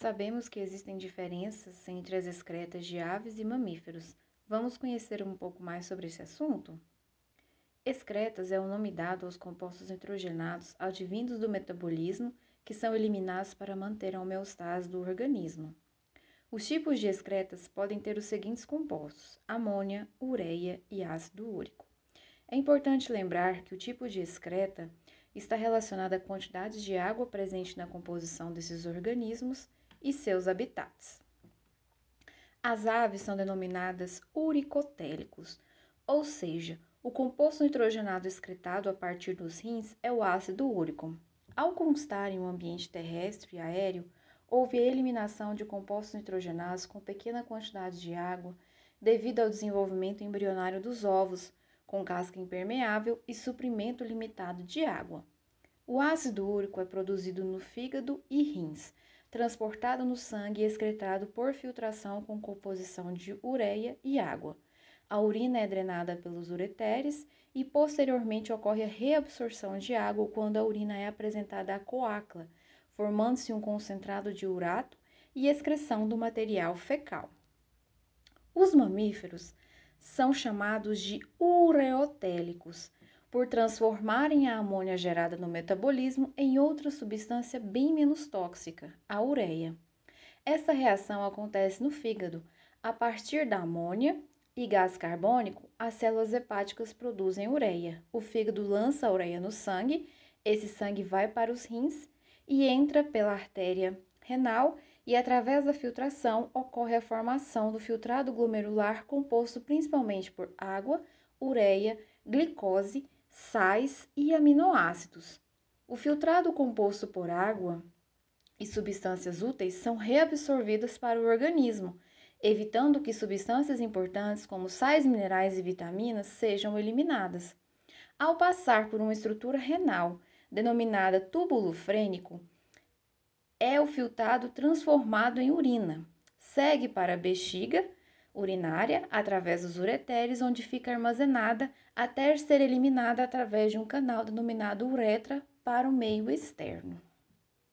Sabemos que existem diferenças entre as excretas de aves e mamíferos. Vamos conhecer um pouco mais sobre esse assunto? Excretas é o nome dado aos compostos nitrogenados advindos do metabolismo que são eliminados para manter a homeostase do organismo. Os tipos de excretas podem ter os seguintes compostos: amônia, ureia e ácido úrico. É importante lembrar que o tipo de excreta está relacionado à quantidade de água presente na composição desses organismos e seus habitats. As aves são denominadas uricotélicos, ou seja, o composto nitrogenado excretado a partir dos rins é o ácido úrico. Ao constar em um ambiente terrestre e aéreo, houve a eliminação de compostos nitrogenados com pequena quantidade de água devido ao desenvolvimento embrionário dos ovos, com casca impermeável e suprimento limitado de água. O ácido úrico é produzido no fígado e rins, transportado no sangue e excretado por filtração com composição de ureia e água. A urina é drenada pelos ureteres e posteriormente ocorre a reabsorção de água quando a urina é apresentada à coácula, formando-se um concentrado de urato e excreção do material fecal. Os mamíferos são chamados de ureotélicos por transformarem a amônia gerada no metabolismo em outra substância bem menos tóxica, a ureia. Essa reação acontece no fígado. A partir da amônia e gás carbônico, as células hepáticas produzem ureia. O fígado lança a ureia no sangue, esse sangue vai para os rins e entra pela artéria renal e através da filtração ocorre a formação do filtrado glomerular composto principalmente por água, ureia, glicose sais e aminoácidos. O filtrado composto por água e substâncias úteis são reabsorvidas para o organismo, evitando que substâncias importantes como sais minerais e vitaminas sejam eliminadas. Ao passar por uma estrutura renal denominada túbulo frênico, é o filtrado transformado em urina. Segue para a bexiga urinária através dos ureteres, onde fica armazenada até ser eliminada através de um canal denominado uretra para o meio externo.